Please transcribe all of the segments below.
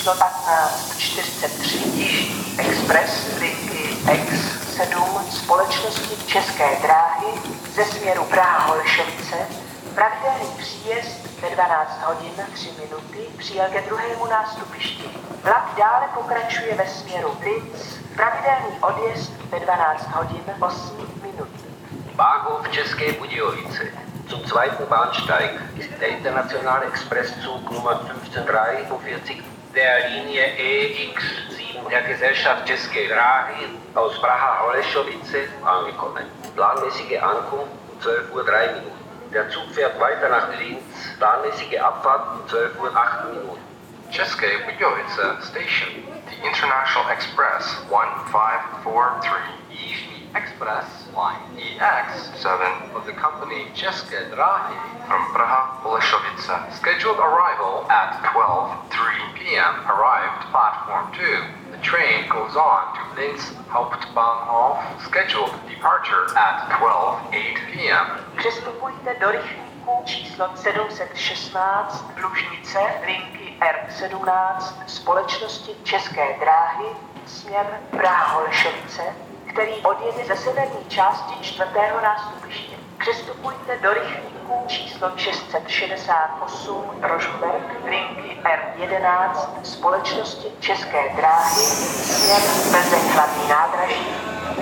603 Jižní Express linky X7 společnosti České dráhy ze směru Praha-Holešovice pravidelný příjezd ve 12 hodin 3 minuty přijel ke druhému nástupišti. Vlak dále pokračuje ve směru Linz, pravidelný odjezd ve 12 hodin 8 minut. Bahnhof České Budějovice. Zum zweiten Bahnsteig ist der internationale Expresszug Nummer 1543 der Linie EX7 der Gesellschaft České dráhy aus Praha-Holešovice angekommen. Planmäßige Ankunft um 12.03 Uhr. Der Zug fährt weiter nach Linz, planmäßige Abfahrt um 12.08 Uhr. České Budějovice Station. The International Express 1543 Jižní Express Line EX7 of the company České dráhy from Praha. Scheduled arrival at 12:03 p.m. Arrived platform 2. The train goes on to Linz Hauptbahnhof. Scheduled departure at 12:08 p.m. Přestupujte do rychlíku číslo 716 Lužnice linky R17 společnosti České dráhy směr Praha-Holešovice, který odjede ze severní části čtvrtého nástupiště. Přestupujte do rychlíku číslo 668 Rožmberg linky R11 společnosti České dráhy směr Plzeň hlavní nádraží,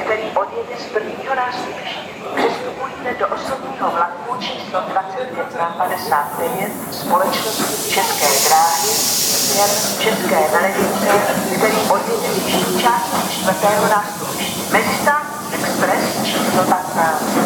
který odjede z prvního nástupiště. Přestupujte do osobního vlaku číslo 2559 společnosti České dráhy směr České Velenice, který odjede z části čtvrtého nástupiště. Mezistán Express číslo 15